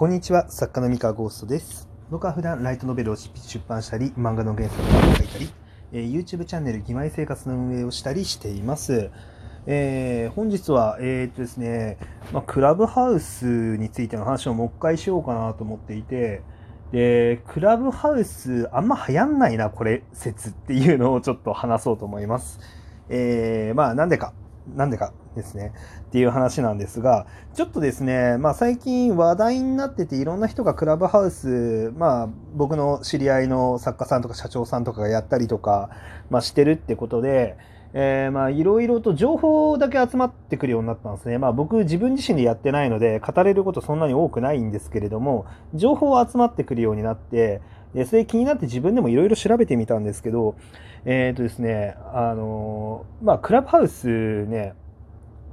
こんにちは、作家の三河ゴーストです。僕は普段ライトノベルを出版したり、漫画の原作を書いたり、えー YouTube チャンネル、義妹生活の運営をしたりしています。えー本日は、えーっとですね、まあ、クラブハウスについての話をもう一回しようかなと思っていて、で、クラブハウスあんま流行んないな、これ、説っていうのをちょっと話そうと思います。えーまあ、なんでか、なんでかですね。っていう話なんですが、ちょっとですね、まあ最近話題になってていろんな人がクラブハウス、まあ僕の知り合いの作家さんとか社長さんとかがやったりとか、まあしてるってことで、えーまあいろいろと情報だけ集まってくるようになったんですね。まあ僕自分自身でやってないので語れることそんなに多くないんですけれども、情報は集まってくるようになって、でそれ気になって自分でもいろいろ調べてみたんですけど、えっ、とですね、あのーまあクラブハウスね、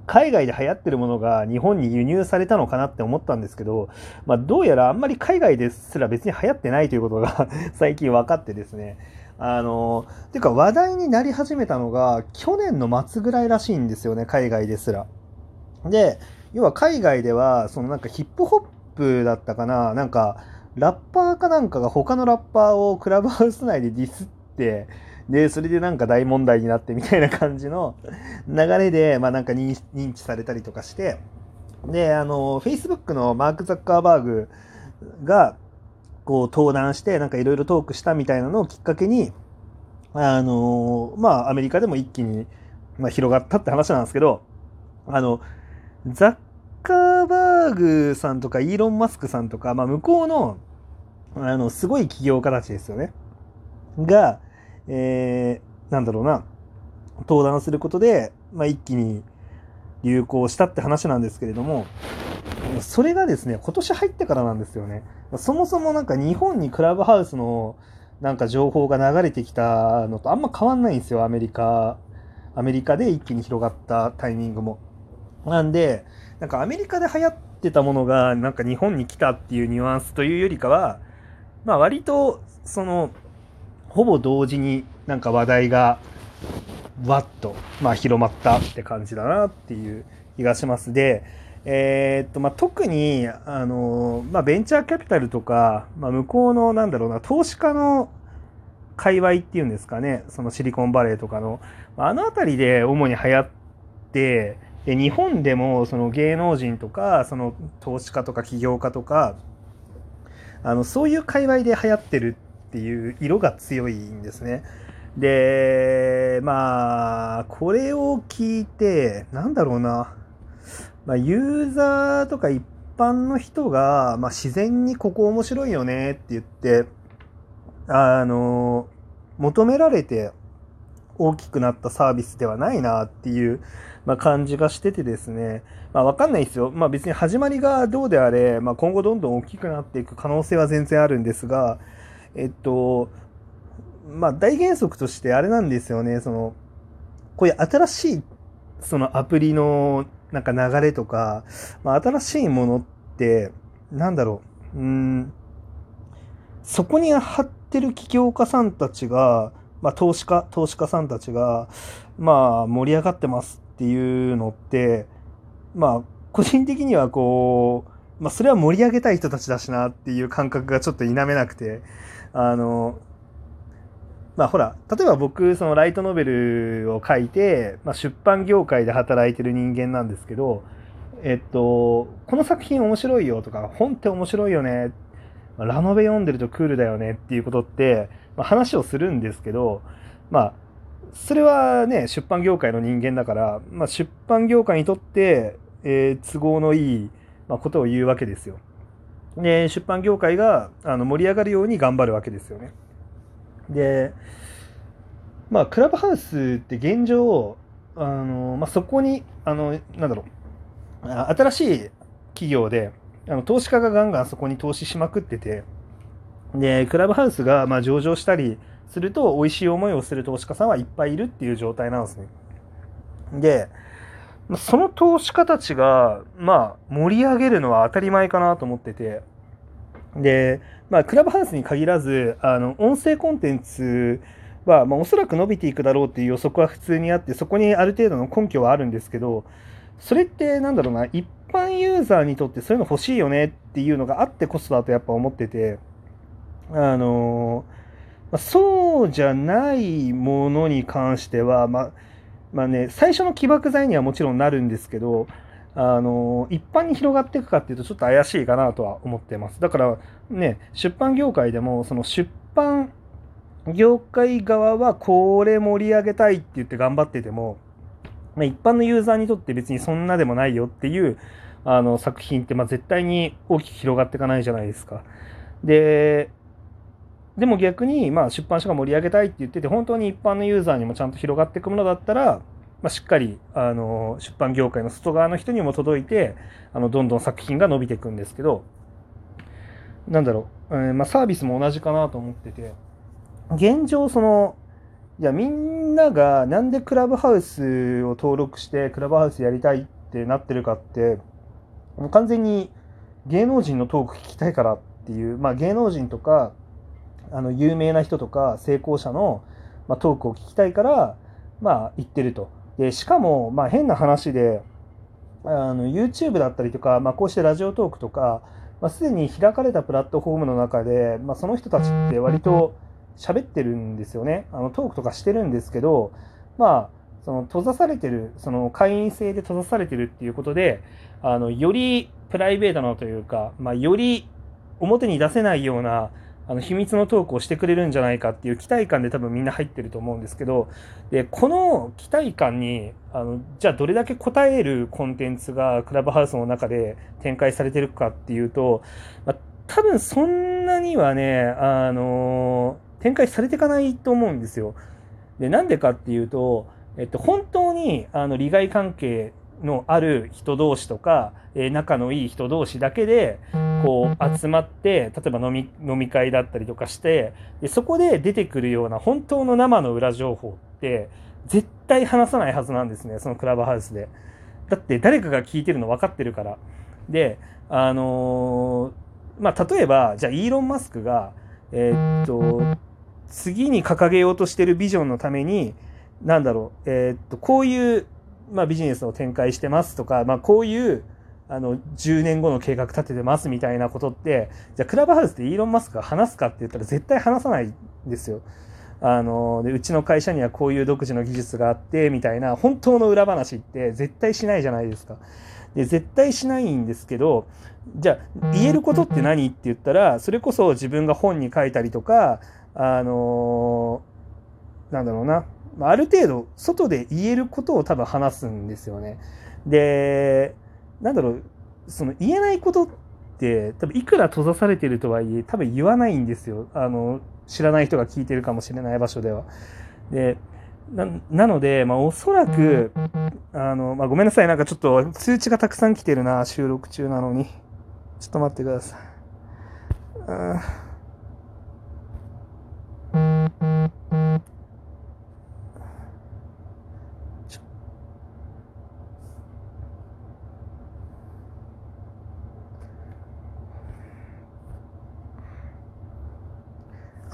海外で流行ってるものが日本に輸入されたのかなって思ったんですけど、まあ、どうやらあんまり海外ですら別に流行ってないということが 最近分かってですね。あの、てか話題になり始めたのが去年の末ぐらいらしいんですよね、海外ですら。で、要は海外では、そのなんかヒップホップだったかな、なんかラッパーかなんかが他のラッパーをクラブハウス内でディスって、で、それでなんか大問題になってみたいな感じの流れで、まあなんか認知されたりとかして、で、あの、Facebook のマーク・ザッカーバーグが、こう登壇して、なんかいろいろトークしたみたいなのをきっかけに、あの、まあアメリカでも一気に、まあ、広がったって話なんですけど、あの、ザッカーバーグさんとかイーロン・マスクさんとか、まあ向こうの、あの、すごい起業家たちですよね。が、えー、なんだろうな、登壇することで、まあ、一気に流行したって話なんですけれども、それがですね、今年入ってからなんですよね。そもそもなんか日本にクラブハウスのなんか情報が流れてきたのとあんま変わんないんですよ、アメリカ。アメリカで一気に広がったタイミングも。なんで、なんかアメリカで流行ってたものがなんか日本に来たっていうニュアンスというよりかは、まあ割とそのほぼ同時になんか話題がわっと、まあ、広まったって感じだなっていう気がします。で、えーっとまあ、特にあの、まあ、ベンチャーキャピタルとか、まあ、向こうのなんだろうな投資家の界隈っていうんですかねそのシリコンバレーとかのあの辺りで主に流行ってで日本でもその芸能人とかその投資家とか起業家とかあのそういう界隈で流行ってるっていう色が強いんですね。で、まあ、これを聞いて、なんだろうな、まあ、ユーザーとか一般の人が、まあ、自然にここ面白いよねって言って、あの、求められて大きくなったサービスではないなっていう、まあ、感じがしててですね、まあ、わかんないですよ。まあ、別に始まりがどうであれ、まあ、今後どんどん大きくなっていく可能性は全然あるんですが、えっと、まあ、大原則としてあれなんですよね、その、こういう新しい、そのアプリのなんか流れとか、まあ、新しいものって、なんだろう、うん、そこに張ってる起業家さんたちが、まあ、投資家、投資家さんたちが、まあ、盛り上がってますっていうのって、まあ、個人的にはこう、まあ、それは盛り上げたい人たちだしなっていう感覚がちょっと否めなくて、あの、まあほら、例えば僕、そのライトノベルを書いて、まあ、出版業界で働いてる人間なんですけど、えっと、この作品面白いよとか、本って面白いよね、ラノベ読んでるとクールだよねっていうことって、まあ、話をするんですけど、まあ、それはね、出版業界の人間だから、まあ、出版業界にとって、えー都合のいい、ま、ことを言うわけですよ。で、出版業界があの盛り上がるように頑張るわけですよね。で、まあ、クラブハウスって現状、あの、まあ、そこに、あの、なんだろう、新しい企業で、あの投資家がガンガンそこに投資しまくってて、で、クラブハウスがまあ上場したりすると、美味しい思いをする投資家さんはいっぱいいるっていう状態なんですね。で、その投資家たちが、まあ、盛り上げるのは当たり前かなと思ってて、で、まあ、クラブハウスに限らず、あの、音声コンテンツは、まあ、おそらく伸びていくだろうっていう予測は普通にあって、そこにある程度の根拠はあるんですけど、それってなんだろうな、一般ユーザーにとってそういうの欲しいよねっていうのがあってこそだとやっぱ思ってて、あのまそうじゃないものに関しては、まあ、まあね、最初の起爆剤にはもちろんなるんですけど、あの一般に広がっていくかっていうとちょっと怪しいかなとは思ってます。だからね、出版業界でもその出版業界側はこれ盛り上げたいって言って頑張ってても、まあ、一般のユーザーにとって別にそんなでもないよっていうあの作品ってまあ絶対に大きく広がっていかないじゃないですか。で、でも逆にまあ出版社が盛り上げたいって言ってて本当に一般のユーザーにもちゃんと広がっていくものだったらまあ、しっかりあの出版業界の外側の人にも届いてあのどんどん作品が伸びていくんですけどなんだろう、えー、まあ、サービスも同じかなと思ってて現状そのいやみんながなんでクラブハウスを登録してクラブハウスやりたいってなってるかってもう完全に芸能人のトーク聞きたいからっていう、まあ、芸能人とかあの有名な人とか成功者の、まあ、トークを聞きたいからまあ言ってると。でしかも、まあ、変な話であの YouTube だったりとか、まあ、こうしてラジオトークとか、まあ、すでに開かれたプラットフォームの中で、まあ、その人たちって割と喋ってるんですよねあのトークとかしてるんですけど、まあ、その閉ざされてるその会員制で閉ざされてるっていうことであのよりプライベートなというか、まあ、より表に出せないようなあの秘密のトークをしてくれるんじゃないかっていう期待感で多分みんな入ってると思うんですけどでこの期待感にあのじゃあどれだけ応えるコンテンツがクラブハウスの中で展開されてるかっていうと、まあ、多分そんなにはねあの展開されていかないと思うんですよ。でなんでかっていうと、えっと、本当にあの利害関係のある人同士とか、えー、仲のいい人同士だけでこう集まって例えば飲み飲み会だったりとかしてでそこで出てくるような本当の生の裏情報って絶対話さないはずなんですねそのクラブハウスで。だって誰かが聞いてるの分かってるから。であのー、まあ例えばじゃあイーロン・マスクがえー、っと次に掲げようとしてるビジョンのために何だろうえー、っとこういうまあ、ビジネスを展開してますとか、まあ、こういうあの10年後の計画立ててますみたいなことってじゃあクラブハウスでイーロン・マスクが話すかって言ったら絶対話さないんですよ。あのでうちの会社にはこういう独自の技術があってみたいな本当の裏話って絶対しないじゃないですか。で絶対しないんですけどじゃあ言えることって何って言ったらそれこそ自分が本に書いたりとかあのなんだろうなある程度外で言えることを多分話すんですよね。で、なんだろう、その言えないことって多分いくら閉ざされてるとはいえ多分言わないんですよ。あの、知らない人が聞いてるかもしれない場所では。で、ななので、まあ、おそらく、あの、まあ、ごめんなさい。なんかちょっと通知がたくさん来てるな、収録中なのに。ちょっと待ってください。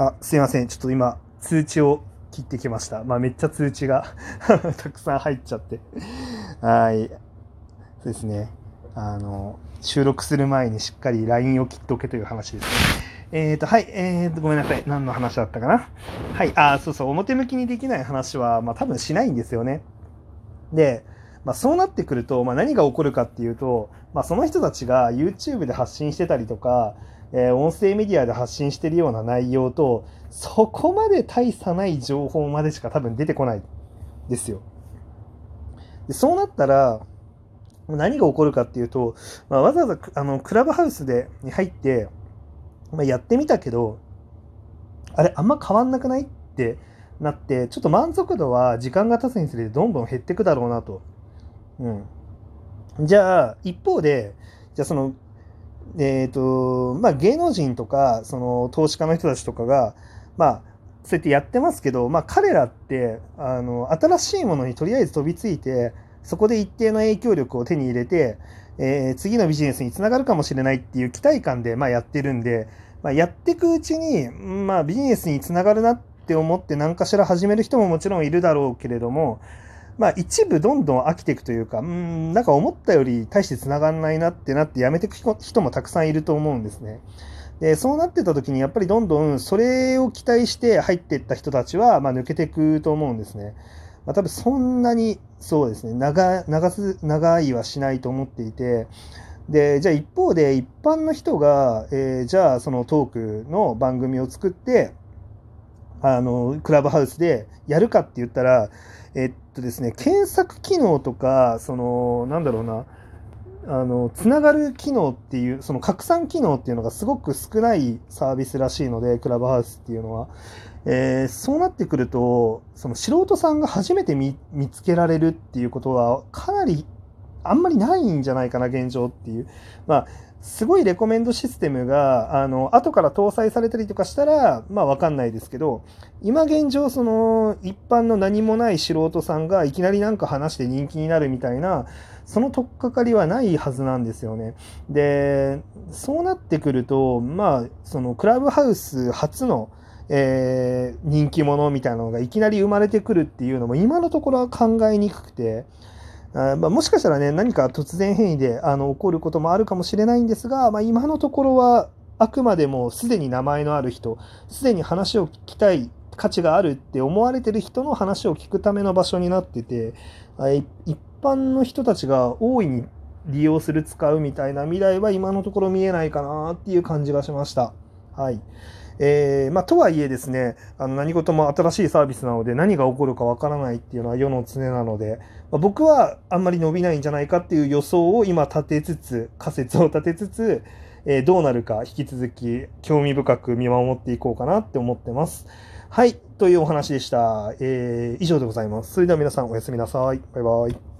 あ、すいません。ちょっと今、通知を切ってきました。まあ、めっちゃ通知が たくさん入っちゃって。はい。そうですね。あの、収録する前にしっかり LINE を切っておけという話ですね。えっ、ー、と、はい。えっ、ー、と、ごめんなさい。何の話だったかな？はい。あ、そうそう。表向きにできない話は、まあ、多分しないんですよね。で、まあ、そうなってくると、まあ、何が起こるかっていうと、まあ、その人たちが YouTube で発信してたりとか、えー、音声メディアで発信してるような内容と、そこまで大差ない情報までしか多分出てこないですよ。でそうなったら、何が起こるかっていうと、まあ、わざわざあのクラブハウスでに入って、まあ、やってみたけど、あれ、あんま変わんなくないってなって、ちょっと満足度は時間が経つにつれてどんどん減ってくだろうなと。うん。じゃあ、一方で、じゃあそのえっ、ー、と、まあ、芸能人とか、その、投資家の人たちとかが、まあ、そうやってやってますけど、まあ、彼らって、あの、新しいものにとりあえず飛びついて、そこで一定の影響力を手に入れて、えー、次のビジネスにつながるかもしれないっていう期待感で、まあ、やってるんで、まあ、やっていくうちに、まあ、ビジネスにつながるなって思って何かしら始める人ももちろんいるだろうけれども、まあ一部どんどん飽きていくというか、うん、なんか思ったより大して繋がんないなってなってやめていく人もたくさんいると思うんですね。で、そうなってた時にやっぱりどんどんそれを期待して入っていった人たちは、まあ抜けていくと思うんですね。まあ多分そんなに、そうですね、長、長す、長いはしないと思っていて、で、じゃあ一方で一般の人が、えー、じゃあそのトークの番組を作って、あの、クラブハウスでやるかって言ったら、えっとですね、検索機能とか、その、なんだろうな、あの、つながる機能っていう、その拡散機能っていうのがすごく少ないサービスらしいので、クラブハウスっていうのは。えー、そうなってくると、その素人さんが初めて見つけられるっていうことは、かなり、あんまりないんじゃないかな、現状っていう。まあ、すごいレコメンドシステムが、あの、後から搭載されたりとかしたら、まあわかんないですけど、今現状、その、一般の何もない素人さんがいきなりなんか話して人気になるみたいな、その取っかかりはないはずなんですよね。で、そうなってくると、まあ、その、クラブハウス初の、えー、人気者みたいなのがいきなり生まれてくるっていうのも今のところは考えにくくて、あまあ、もしかしたらね、何か突然変異であの起こることもあるかもしれないんですが、まあ、今のところはあくまでもすでに名前のある人、すでに話を聞きたい価値があるって思われてる人の話を聞くための場所になってて、一般の人たちが大いに利用する、使うみたいな未来は今のところ見えないかなっていう感じがしました。はい。えー、まあ、とはいえですね、あの何事も新しいサービスなので何が起こるかわからないっていうのは世の常なので、まあ、僕はあんまり伸びないんじゃないかっていう予想を今立てつつ、仮説を立てつつ、えー、どうなるか引き続き興味深く見守っていこうかなって思ってます。はい、というお話でした。えー、以上でございます。それでは皆さんおやすみなさい。バイバイ。